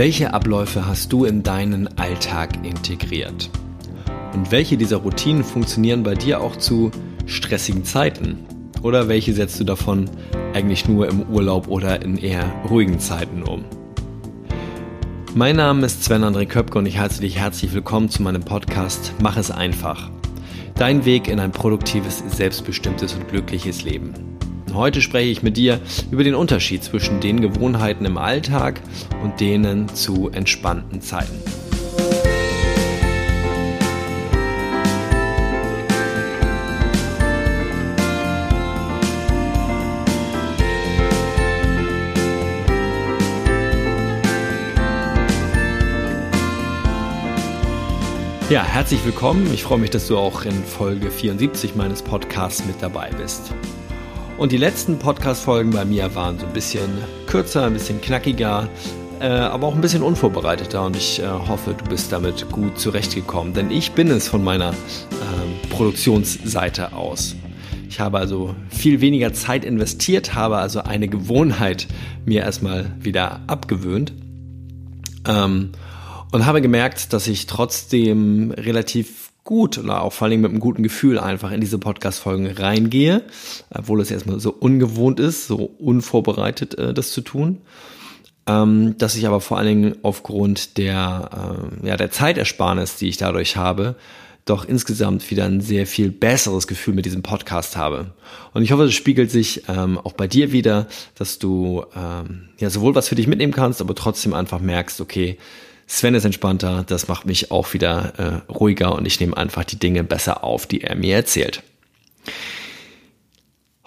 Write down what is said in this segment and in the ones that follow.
Welche Abläufe hast du in deinen Alltag integriert? Und welche dieser Routinen funktionieren bei dir auch zu stressigen Zeiten? Oder welche setzt du davon eigentlich nur im Urlaub oder in eher ruhigen Zeiten um? Mein Name ist Sven André Köpke und ich heiße dich herzlich willkommen zu meinem Podcast Mach es einfach. Dein Weg in ein produktives, selbstbestimmtes und glückliches Leben. Heute spreche ich mit dir über den Unterschied zwischen den Gewohnheiten im Alltag und denen zu entspannten Zeiten. Ja, herzlich willkommen. Ich freue mich, dass du auch in Folge 74 meines Podcasts mit dabei bist. Und die letzten Podcast-Folgen bei mir waren so ein bisschen kürzer, ein bisschen knackiger, äh, aber auch ein bisschen unvorbereiteter. Und ich äh, hoffe, du bist damit gut zurechtgekommen. Denn ich bin es von meiner äh, Produktionsseite aus. Ich habe also viel weniger Zeit investiert, habe also eine Gewohnheit mir erstmal wieder abgewöhnt. Ähm, und habe gemerkt, dass ich trotzdem relativ gut oder auch vor allem mit einem guten Gefühl einfach in diese Podcast-Folgen reingehe, obwohl es erstmal so ungewohnt ist, so unvorbereitet äh, das zu tun. Ähm, dass ich aber vor allen Dingen aufgrund der, äh, ja, der Zeitersparnis, die ich dadurch habe, doch insgesamt wieder ein sehr viel besseres Gefühl mit diesem Podcast habe. Und ich hoffe, das spiegelt sich ähm, auch bei dir wieder, dass du ähm, ja sowohl was für dich mitnehmen kannst, aber trotzdem einfach merkst, okay, Sven ist entspannter, das macht mich auch wieder äh, ruhiger und ich nehme einfach die Dinge besser auf, die er mir erzählt.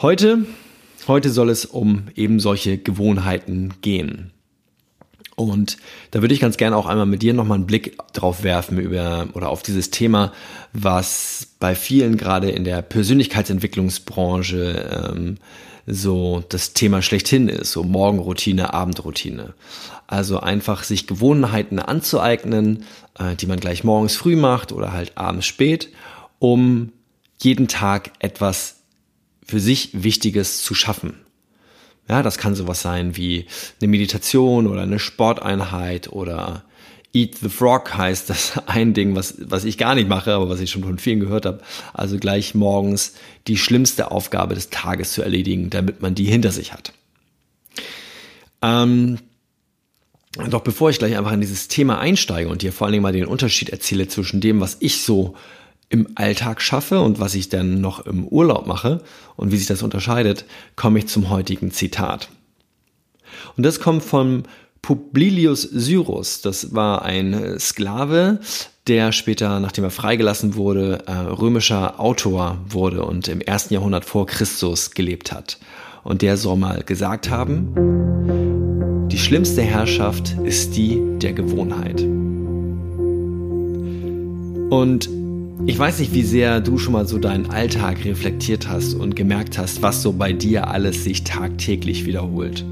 Heute, heute soll es um eben solche Gewohnheiten gehen. Und da würde ich ganz gerne auch einmal mit dir nochmal einen Blick drauf werfen über oder auf dieses Thema, was bei vielen gerade in der Persönlichkeitsentwicklungsbranche ähm, so das Thema schlechthin ist, so Morgenroutine, Abendroutine. Also einfach sich Gewohnheiten anzueignen, äh, die man gleich morgens früh macht oder halt abends spät, um jeden Tag etwas für sich Wichtiges zu schaffen. Ja, das kann sowas sein wie eine Meditation oder eine Sporteinheit oder Eat the Frog heißt das ein Ding, was, was ich gar nicht mache, aber was ich schon von vielen gehört habe. Also gleich morgens die schlimmste Aufgabe des Tages zu erledigen, damit man die hinter sich hat. Ähm, doch bevor ich gleich einfach in dieses Thema einsteige und dir vor allen Dingen mal den Unterschied erzähle zwischen dem, was ich so im Alltag schaffe und was ich dann noch im Urlaub mache und wie sich das unterscheidet, komme ich zum heutigen Zitat. Und das kommt vom Publilius Syrus. Das war ein Sklave, der später, nachdem er freigelassen wurde, äh, römischer Autor wurde und im ersten Jahrhundert vor Christus gelebt hat. Und der soll mal gesagt haben, die schlimmste Herrschaft ist die der Gewohnheit. Und ich weiß nicht, wie sehr du schon mal so deinen Alltag reflektiert hast und gemerkt hast, was so bei dir alles sich tagtäglich wiederholt.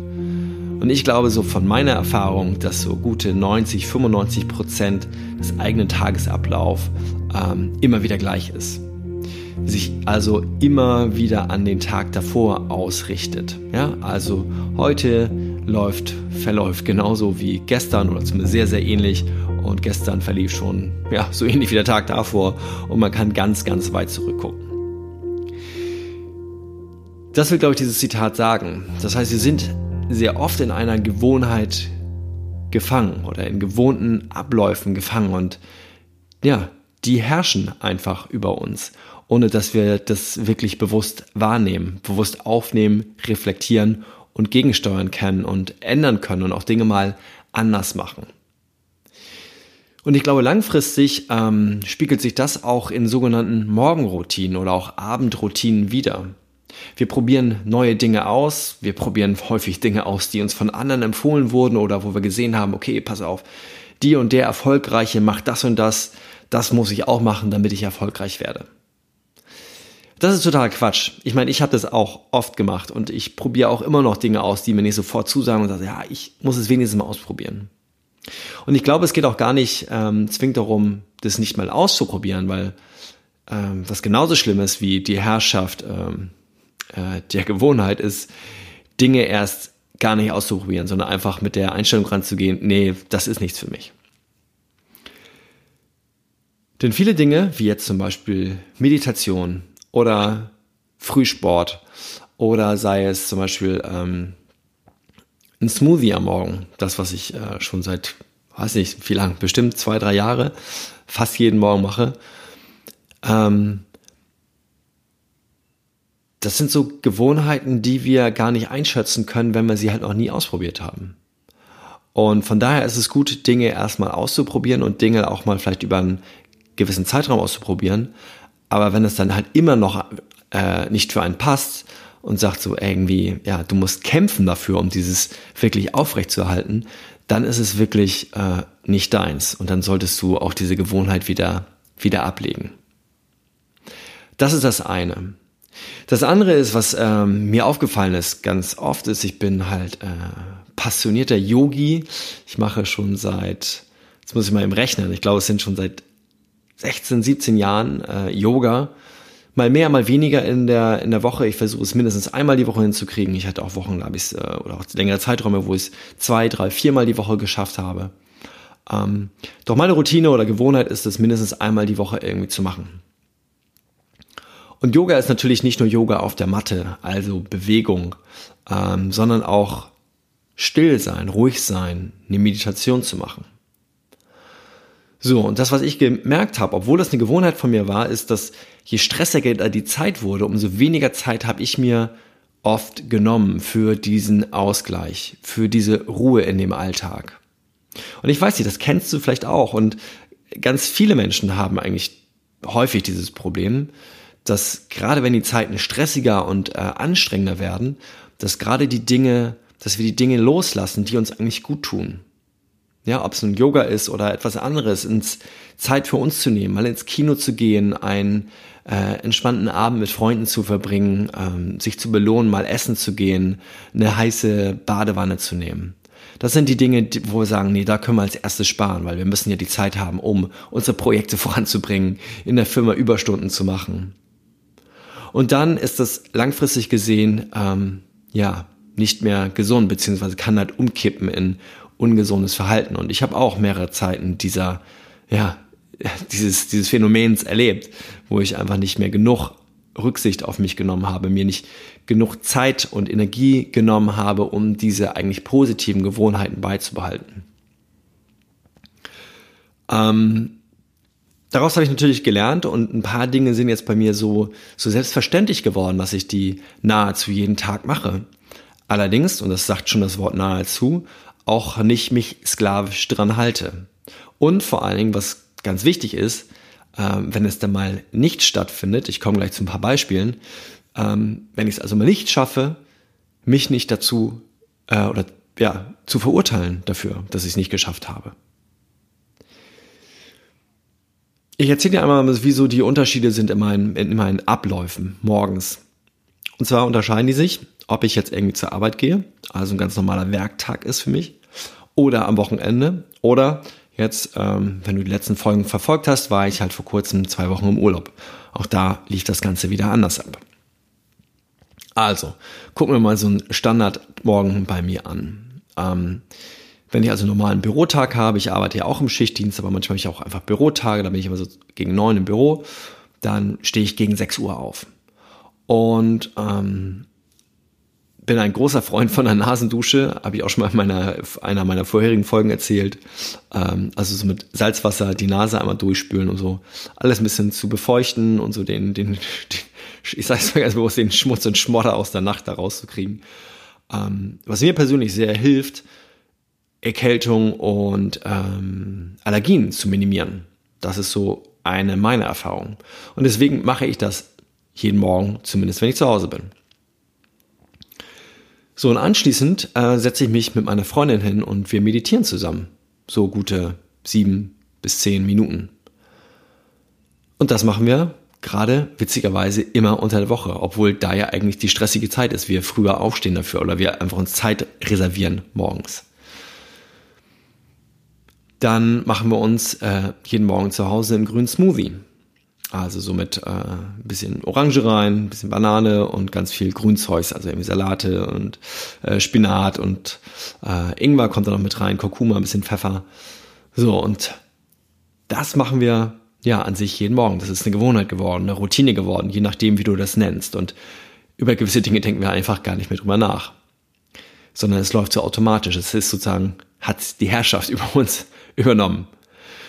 Und ich glaube so von meiner Erfahrung, dass so gute 90, 95 Prozent des eigenen Tagesablauf ähm, immer wieder gleich ist. Sich also immer wieder an den Tag davor ausrichtet. Ja, also heute läuft, verläuft genauso wie gestern oder zumindest sehr, sehr ähnlich. Und gestern verlief schon, ja, so ähnlich wie der Tag davor. Und man kann ganz, ganz weit zurückgucken. Das will, glaube ich, dieses Zitat sagen. Das heißt, wir sind sehr oft in einer Gewohnheit gefangen oder in gewohnten Abläufen gefangen und ja, die herrschen einfach über uns, ohne dass wir das wirklich bewusst wahrnehmen, bewusst aufnehmen, reflektieren und gegensteuern können und ändern können und auch Dinge mal anders machen. Und ich glaube, langfristig ähm, spiegelt sich das auch in sogenannten Morgenroutinen oder auch Abendroutinen wieder. Wir probieren neue Dinge aus. Wir probieren häufig Dinge aus, die uns von anderen empfohlen wurden oder wo wir gesehen haben, okay, pass auf, die und der Erfolgreiche macht das und das. Das muss ich auch machen, damit ich erfolgreich werde. Das ist total Quatsch. Ich meine, ich habe das auch oft gemacht und ich probiere auch immer noch Dinge aus, die mir nicht sofort zusagen und sage, ja, ich muss es wenigstens mal ausprobieren. Und ich glaube, es geht auch gar nicht ähm, zwingend darum, das nicht mal auszuprobieren, weil ähm, was genauso schlimm ist wie die Herrschaft ähm, äh, der Gewohnheit ist, Dinge erst gar nicht auszuprobieren, sondern einfach mit der Einstellung ranzugehen, nee, das ist nichts für mich. Denn viele Dinge, wie jetzt zum Beispiel Meditation oder Frühsport oder sei es zum Beispiel ähm, ein Smoothie am Morgen, das, was ich äh, schon seit, weiß nicht, wie lang, bestimmt zwei, drei Jahre fast jeden Morgen mache, ähm, das sind so Gewohnheiten, die wir gar nicht einschätzen können, wenn wir sie halt noch nie ausprobiert haben. Und von daher ist es gut, Dinge erstmal auszuprobieren und Dinge auch mal vielleicht über einen gewissen Zeitraum auszuprobieren. Aber wenn es dann halt immer noch äh, nicht für einen passt und sagt so irgendwie, ja, du musst kämpfen dafür, um dieses wirklich aufrechtzuerhalten, dann ist es wirklich äh, nicht deins. Und dann solltest du auch diese Gewohnheit wieder, wieder ablegen. Das ist das eine. Das andere ist, was ähm, mir aufgefallen ist, ganz oft ist, ich bin halt äh, passionierter Yogi. Ich mache schon seit, jetzt muss ich mal im rechnen, ich glaube, es sind schon seit 16, 17 Jahren äh, Yoga. Mal mehr, mal weniger in der, in der Woche. Ich versuche es mindestens einmal die Woche hinzukriegen. Ich hatte auch Wochen, glaube ich, äh, oder auch längere Zeiträume, wo ich es zwei, drei, viermal die Woche geschafft habe. Ähm, doch meine Routine oder Gewohnheit ist es, mindestens einmal die Woche irgendwie zu machen. Und Yoga ist natürlich nicht nur Yoga auf der Matte, also Bewegung, ähm, sondern auch still sein, ruhig sein, eine Meditation zu machen. So, und das, was ich gemerkt habe, obwohl das eine Gewohnheit von mir war, ist, dass je stressiger die Zeit wurde, umso weniger Zeit habe ich mir oft genommen für diesen Ausgleich, für diese Ruhe in dem Alltag. Und ich weiß nicht, das kennst du vielleicht auch. Und ganz viele Menschen haben eigentlich häufig dieses Problem, dass gerade wenn die Zeiten stressiger und äh, anstrengender werden, dass gerade die Dinge, dass wir die Dinge loslassen, die uns eigentlich gut tun. Ja, ob es nun Yoga ist oder etwas anderes, ins Zeit für uns zu nehmen, mal ins Kino zu gehen, einen äh, entspannten Abend mit Freunden zu verbringen, ähm, sich zu belohnen, mal essen zu gehen, eine heiße Badewanne zu nehmen. Das sind die Dinge, wo wir sagen, nee, da können wir als erstes sparen, weil wir müssen ja die Zeit haben, um unsere Projekte voranzubringen, in der Firma Überstunden zu machen. Und dann ist das langfristig gesehen, ähm, ja, nicht mehr gesund, beziehungsweise kann halt umkippen in ungesundes Verhalten. Und ich habe auch mehrere Zeiten dieser, ja, dieses, dieses Phänomens erlebt, wo ich einfach nicht mehr genug Rücksicht auf mich genommen habe, mir nicht genug Zeit und Energie genommen habe, um diese eigentlich positiven Gewohnheiten beizubehalten. Ähm, daraus habe ich natürlich gelernt und ein paar Dinge sind jetzt bei mir so, so selbstverständlich geworden, dass ich die nahezu jeden Tag mache. Allerdings, und das sagt schon das Wort nahezu, auch nicht mich sklavisch dran halte. Und vor allen Dingen, was ganz wichtig ist, ähm, wenn es dann mal nicht stattfindet, ich komme gleich zu ein paar Beispielen, ähm, wenn ich es also mal nicht schaffe, mich nicht dazu äh, oder ja, zu verurteilen dafür, dass ich es nicht geschafft habe. Ich erzähle dir einmal, wieso die Unterschiede sind in meinen, in meinen Abläufen morgens. Und zwar unterscheiden die sich, ob ich jetzt irgendwie zur Arbeit gehe, also ein ganz normaler Werktag ist für mich, oder am Wochenende, oder jetzt, ähm, wenn du die letzten Folgen verfolgt hast, war ich halt vor kurzem zwei Wochen im Urlaub. Auch da lief das Ganze wieder anders ab. Also, gucken wir mal so einen Standardmorgen bei mir an. Ähm, wenn ich also einen normalen Bürotag habe, ich arbeite ja auch im Schichtdienst, aber manchmal habe ich auch einfach Bürotage, da bin ich immer so gegen neun im Büro, dann stehe ich gegen sechs Uhr auf und ähm, bin ein großer Freund von der Nasendusche, habe ich auch schon mal in meiner, einer meiner vorherigen Folgen erzählt. Ähm, also so mit Salzwasser die Nase einmal durchspülen und so alles ein bisschen zu befeuchten und so den, den, den ich sag's mal ganz bewusst, den Schmutz und Schmodder aus der Nacht da rauszukriegen. Ähm, was mir persönlich sehr hilft, Erkältung und ähm, Allergien zu minimieren. Das ist so eine meiner Erfahrungen. Und deswegen mache ich das jeden Morgen, zumindest wenn ich zu Hause bin. So, und anschließend äh, setze ich mich mit meiner Freundin hin und wir meditieren zusammen. So gute sieben bis zehn Minuten. Und das machen wir gerade witzigerweise immer unter der Woche, obwohl da ja eigentlich die stressige Zeit ist. Wir früher aufstehen dafür oder wir einfach uns Zeit reservieren morgens. Dann machen wir uns äh, jeden Morgen zu Hause einen grünen Smoothie. Also so mit äh, ein bisschen Orange rein, ein bisschen Banane und ganz viel Grünzeugs, also irgendwie Salate und äh, Spinat und äh, Ingwer kommt da noch mit rein, Kurkuma, ein bisschen Pfeffer. So, und das machen wir ja an sich jeden Morgen. Das ist eine Gewohnheit geworden, eine Routine geworden, je nachdem, wie du das nennst. Und über gewisse Dinge denken wir einfach gar nicht mehr drüber nach. Sondern es läuft so automatisch. Es ist sozusagen, hat die Herrschaft über uns übernommen.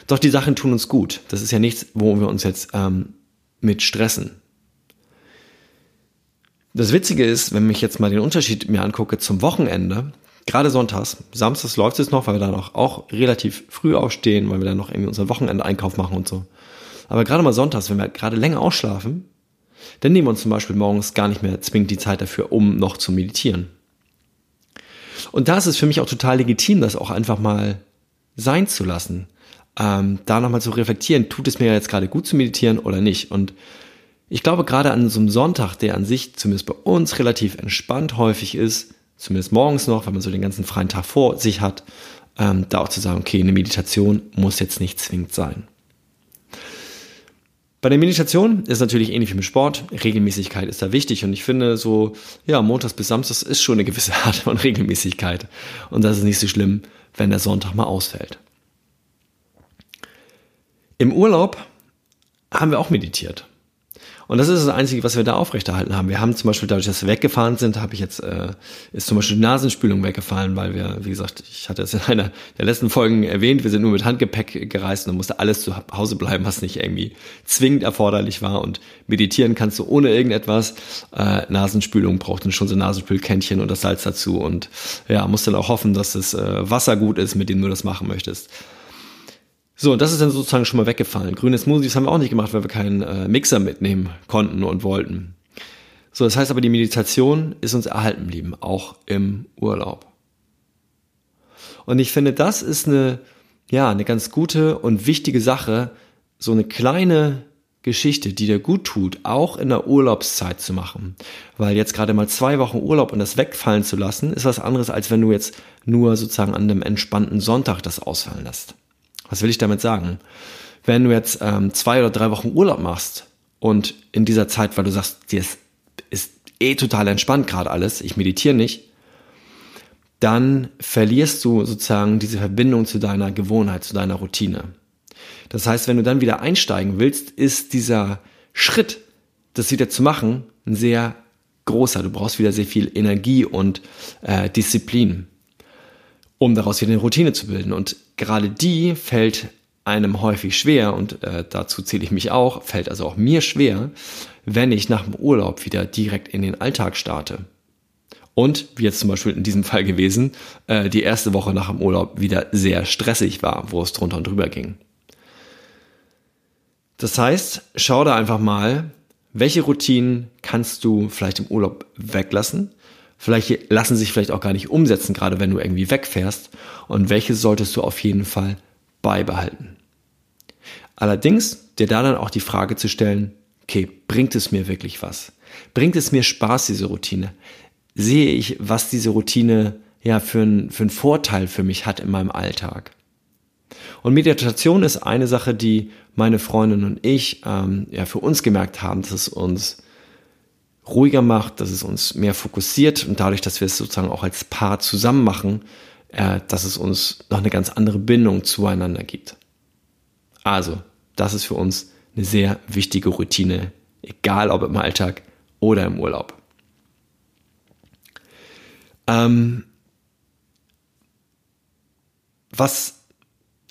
Doch die Sachen tun uns gut. Das ist ja nichts, wo wir uns jetzt ähm, mit stressen. Das Witzige ist, wenn ich jetzt mal den Unterschied mir angucke zum Wochenende, gerade sonntags, samstags läuft es noch, weil wir dann auch, auch relativ früh aufstehen, weil wir dann noch irgendwie unseren Wochenendeinkauf machen und so. Aber gerade mal sonntags, wenn wir gerade länger ausschlafen, dann nehmen wir uns zum Beispiel morgens gar nicht mehr zwingend die Zeit dafür, um noch zu meditieren. Und da ist es für mich auch total legitim, das auch einfach mal sein zu lassen ähm, da nochmal zu reflektieren, tut es mir jetzt gerade gut zu meditieren oder nicht. Und ich glaube, gerade an so einem Sonntag, der an sich zumindest bei uns relativ entspannt häufig ist, zumindest morgens noch, wenn man so den ganzen freien Tag vor sich hat, ähm, da auch zu sagen, okay, eine Meditation muss jetzt nicht zwingend sein. Bei der Meditation ist natürlich ähnlich wie mit Sport. Regelmäßigkeit ist da wichtig und ich finde so, ja, montags bis samstags ist schon eine gewisse Art von Regelmäßigkeit. Und das ist nicht so schlimm, wenn der Sonntag mal ausfällt. Im Urlaub haben wir auch meditiert. Und das ist das Einzige, was wir da aufrechterhalten haben. Wir haben zum Beispiel dadurch, dass wir weggefahren sind, habe ich jetzt, äh, ist zum Beispiel die Nasenspülung weggefallen, weil wir, wie gesagt, ich hatte es in einer der letzten Folgen erwähnt, wir sind nur mit Handgepäck gereist und musste alles zu Hause bleiben, was nicht irgendwie zwingend erforderlich war. Und meditieren kannst du ohne irgendetwas. Äh, Nasenspülung braucht dann schon so Nasenspülkännchen und das Salz dazu. Und ja, musst dann auch hoffen, dass das äh, Wasser gut ist, mit dem du das machen möchtest. So, und das ist dann sozusagen schon mal weggefallen. Grüne Smoothies haben wir auch nicht gemacht, weil wir keinen äh, Mixer mitnehmen konnten und wollten. So, das heißt aber, die Meditation ist uns erhalten geblieben, auch im Urlaub. Und ich finde, das ist eine, ja, eine ganz gute und wichtige Sache, so eine kleine Geschichte, die dir gut tut, auch in der Urlaubszeit zu machen. Weil jetzt gerade mal zwei Wochen Urlaub und das wegfallen zu lassen, ist was anderes, als wenn du jetzt nur sozusagen an einem entspannten Sonntag das ausfallen lässt. Was will ich damit sagen? Wenn du jetzt ähm, zwei oder drei Wochen Urlaub machst und in dieser Zeit, weil du sagst, dir ist, ist eh total entspannt gerade alles, ich meditiere nicht, dann verlierst du sozusagen diese Verbindung zu deiner Gewohnheit, zu deiner Routine. Das heißt, wenn du dann wieder einsteigen willst, ist dieser Schritt, das wieder zu machen, ein sehr großer. Du brauchst wieder sehr viel Energie und äh, Disziplin um daraus wieder eine Routine zu bilden. Und gerade die fällt einem häufig schwer, und äh, dazu zähle ich mich auch, fällt also auch mir schwer, wenn ich nach dem Urlaub wieder direkt in den Alltag starte. Und, wie jetzt zum Beispiel in diesem Fall gewesen, äh, die erste Woche nach dem Urlaub wieder sehr stressig war, wo es drunter und drüber ging. Das heißt, schau da einfach mal, welche Routinen kannst du vielleicht im Urlaub weglassen Vielleicht lassen sich vielleicht auch gar nicht umsetzen, gerade wenn du irgendwie wegfährst. Und welche solltest du auf jeden Fall beibehalten? Allerdings dir da dann auch die Frage zu stellen, okay, bringt es mir wirklich was? Bringt es mir Spaß, diese Routine? Sehe ich, was diese Routine ja für, ein, für einen Vorteil für mich hat in meinem Alltag? Und Meditation ist eine Sache, die meine Freundin und ich ähm, ja für uns gemerkt haben, dass es uns ruhiger macht, dass es uns mehr fokussiert und dadurch, dass wir es sozusagen auch als Paar zusammen machen, äh, dass es uns noch eine ganz andere Bindung zueinander gibt. Also, das ist für uns eine sehr wichtige Routine, egal ob im Alltag oder im Urlaub. Ähm, was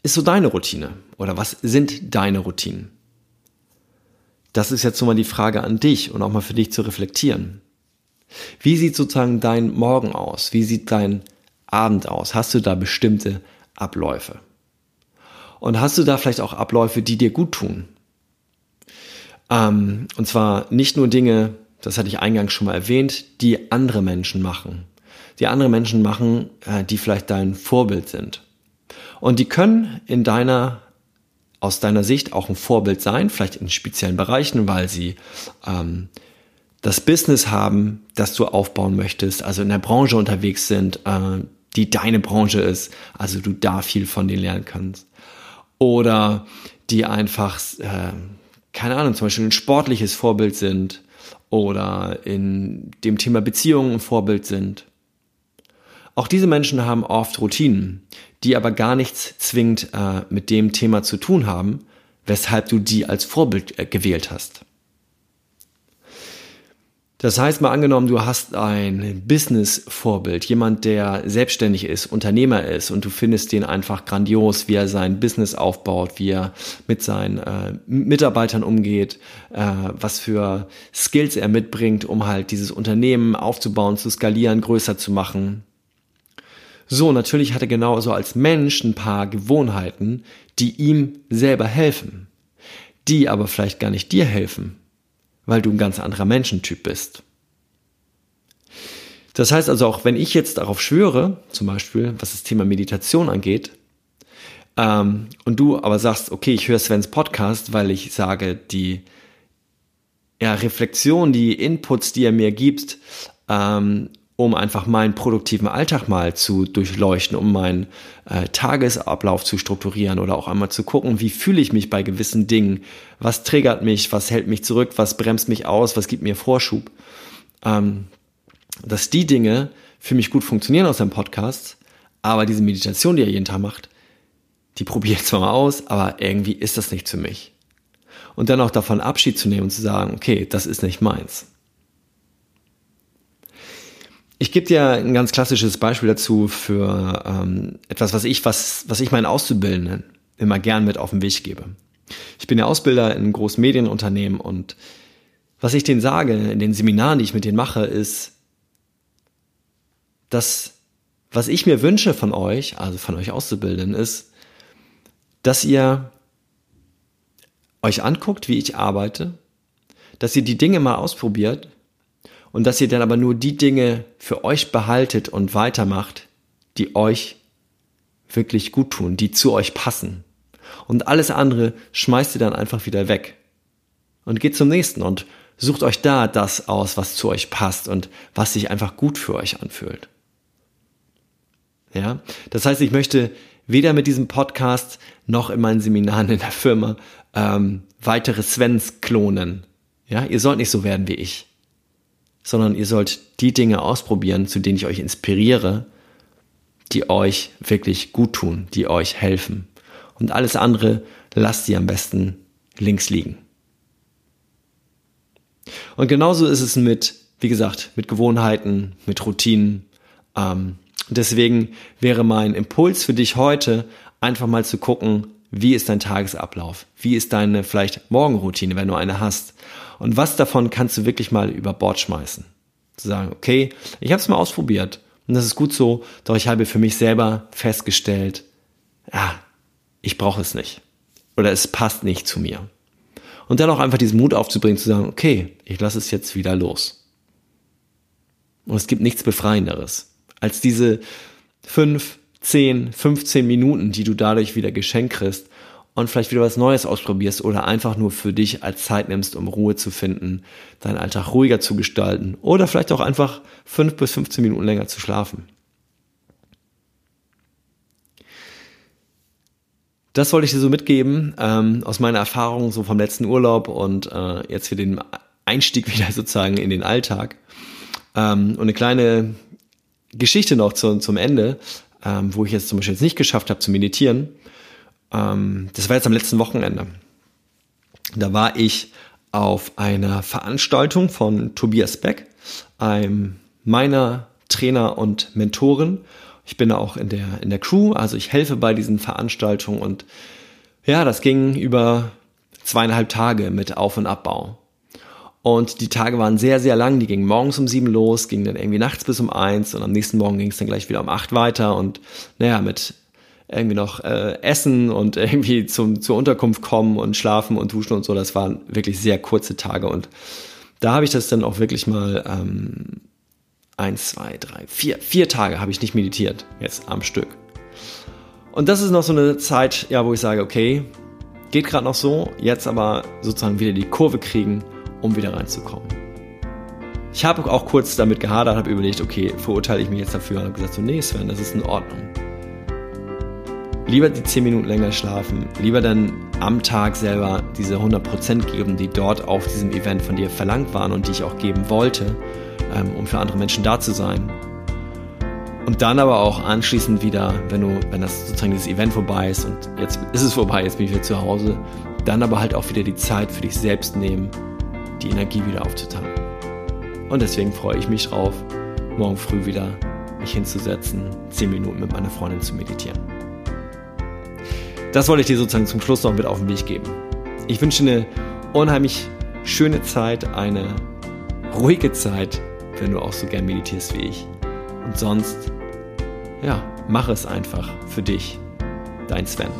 ist so deine Routine oder was sind deine Routinen? Das ist jetzt so mal die Frage an dich und auch mal für dich zu reflektieren. Wie sieht sozusagen dein Morgen aus? Wie sieht dein Abend aus? Hast du da bestimmte Abläufe? Und hast du da vielleicht auch Abläufe, die dir gut tun? Ähm, und zwar nicht nur Dinge, das hatte ich eingangs schon mal erwähnt, die andere Menschen machen. Die andere Menschen machen, äh, die vielleicht dein Vorbild sind. Und die können in deiner aus deiner Sicht auch ein Vorbild sein, vielleicht in speziellen Bereichen, weil sie ähm, das Business haben, das du aufbauen möchtest, also in der Branche unterwegs sind, äh, die deine Branche ist, also du da viel von denen lernen kannst. Oder die einfach äh, keine Ahnung, zum Beispiel ein sportliches Vorbild sind oder in dem Thema Beziehungen ein Vorbild sind. Auch diese Menschen haben oft Routinen, die aber gar nichts zwingend äh, mit dem Thema zu tun haben, weshalb du die als Vorbild äh, gewählt hast. Das heißt mal angenommen, du hast ein Business-Vorbild, jemand, der selbstständig ist, Unternehmer ist und du findest den einfach grandios, wie er sein Business aufbaut, wie er mit seinen äh, Mitarbeitern umgeht, äh, was für Skills er mitbringt, um halt dieses Unternehmen aufzubauen, zu skalieren, größer zu machen. So, natürlich hat er genauso als Mensch ein paar Gewohnheiten, die ihm selber helfen, die aber vielleicht gar nicht dir helfen weil du ein ganz anderer Menschentyp bist. Das heißt also auch, wenn ich jetzt darauf schwöre, zum Beispiel, was das Thema Meditation angeht, ähm, und du aber sagst, okay, ich höre Svens Podcast, weil ich sage, die ja, Reflexion, die Inputs, die er mir gibt, ähm, um einfach meinen produktiven Alltag mal zu durchleuchten, um meinen äh, Tagesablauf zu strukturieren oder auch einmal zu gucken, wie fühle ich mich bei gewissen Dingen, was triggert mich, was hält mich zurück, was bremst mich aus, was gibt mir Vorschub. Ähm, dass die Dinge für mich gut funktionieren aus dem Podcast, aber diese Meditation, die er jeden Tag macht, die probiere ich zwar mal aus, aber irgendwie ist das nicht für mich. Und dann auch davon Abschied zu nehmen und zu sagen, okay, das ist nicht meins. Ich gebe dir ein ganz klassisches Beispiel dazu für ähm, etwas, was ich, was, was ich meinen Auszubildenden immer gern mit auf den Weg gebe. Ich bin ja Ausbilder in großen Medienunternehmen und was ich denen sage in den Seminaren, die ich mit denen mache, ist, dass was ich mir wünsche von euch, also von euch Auszubildenden, ist, dass ihr euch anguckt, wie ich arbeite, dass ihr die Dinge mal ausprobiert und dass ihr dann aber nur die Dinge für euch behaltet und weitermacht, die euch wirklich gut tun, die zu euch passen. Und alles andere schmeißt ihr dann einfach wieder weg. Und geht zum nächsten und sucht euch da das aus, was zu euch passt und was sich einfach gut für euch anfühlt. Ja, das heißt, ich möchte weder mit diesem Podcast noch in meinen Seminaren in der Firma ähm, weitere Svens klonen. Ja, ihr sollt nicht so werden wie ich sondern ihr sollt die Dinge ausprobieren, zu denen ich euch inspiriere, die euch wirklich gut tun, die euch helfen. Und alles andere lasst ihr am besten links liegen. Und genauso ist es mit, wie gesagt, mit Gewohnheiten, mit Routinen. Ähm, deswegen wäre mein Impuls für dich heute, einfach mal zu gucken, wie ist dein Tagesablauf? Wie ist deine vielleicht Morgenroutine, wenn du eine hast? Und was davon kannst du wirklich mal über Bord schmeißen? Zu sagen, okay, ich habe es mal ausprobiert und das ist gut so, doch ich habe für mich selber festgestellt, ja, ich brauche es nicht. Oder es passt nicht zu mir. Und dann auch einfach diesen Mut aufzubringen, zu sagen, okay, ich lasse es jetzt wieder los. Und es gibt nichts Befreienderes, als diese fünf, zehn, 15 Minuten, die du dadurch wieder geschenkt kriegst, und vielleicht wieder was Neues ausprobierst oder einfach nur für dich als Zeit nimmst, um Ruhe zu finden, deinen Alltag ruhiger zu gestalten oder vielleicht auch einfach fünf bis 15 Minuten länger zu schlafen. Das wollte ich dir so mitgeben ähm, aus meiner Erfahrung so vom letzten Urlaub und äh, jetzt für den Einstieg wieder sozusagen in den Alltag. Ähm, und eine kleine Geschichte noch zu, zum Ende, ähm, wo ich jetzt zum Beispiel jetzt nicht geschafft habe zu meditieren ähm, das war jetzt am letzten Wochenende. Da war ich auf einer Veranstaltung von Tobias Beck, einem meiner Trainer und Mentoren. Ich bin auch in der, in der Crew, also ich helfe bei diesen Veranstaltungen und ja, das ging über zweieinhalb Tage mit Auf- und Abbau. Und die Tage waren sehr, sehr lang. Die gingen morgens um sieben los, gingen dann irgendwie nachts bis um eins und am nächsten Morgen ging es dann gleich wieder um acht weiter. Und naja, mit irgendwie noch äh, essen und irgendwie zum, zur Unterkunft kommen und schlafen und duschen und so. Das waren wirklich sehr kurze Tage und da habe ich das dann auch wirklich mal ähm, eins, zwei, drei, vier, vier Tage habe ich nicht meditiert jetzt am Stück. Und das ist noch so eine Zeit, ja, wo ich sage, okay, geht gerade noch so, jetzt aber sozusagen wieder die Kurve kriegen, um wieder reinzukommen. Ich habe auch kurz damit gehadert, habe überlegt, okay, verurteile ich mich jetzt dafür und habe gesagt, so, nee, Sven, das ist in Ordnung lieber die 10 Minuten länger schlafen, lieber dann am Tag selber diese 100% geben, die dort auf diesem Event von dir verlangt waren und die ich auch geben wollte, ähm, um für andere Menschen da zu sein. Und dann aber auch anschließend wieder, wenn du, wenn das sozusagen dieses Event vorbei ist und jetzt ist es vorbei, jetzt bin ich wieder zu Hause, dann aber halt auch wieder die Zeit für dich selbst nehmen, die Energie wieder aufzutanken. Und deswegen freue ich mich drauf, morgen früh wieder mich hinzusetzen, 10 Minuten mit meiner Freundin zu meditieren. Das wollte ich dir sozusagen zum Schluss noch mit auf den Weg geben. Ich wünsche eine unheimlich schöne Zeit, eine ruhige Zeit, wenn du auch so gern meditierst wie ich. Und sonst, ja, mach es einfach für dich. Dein Sven.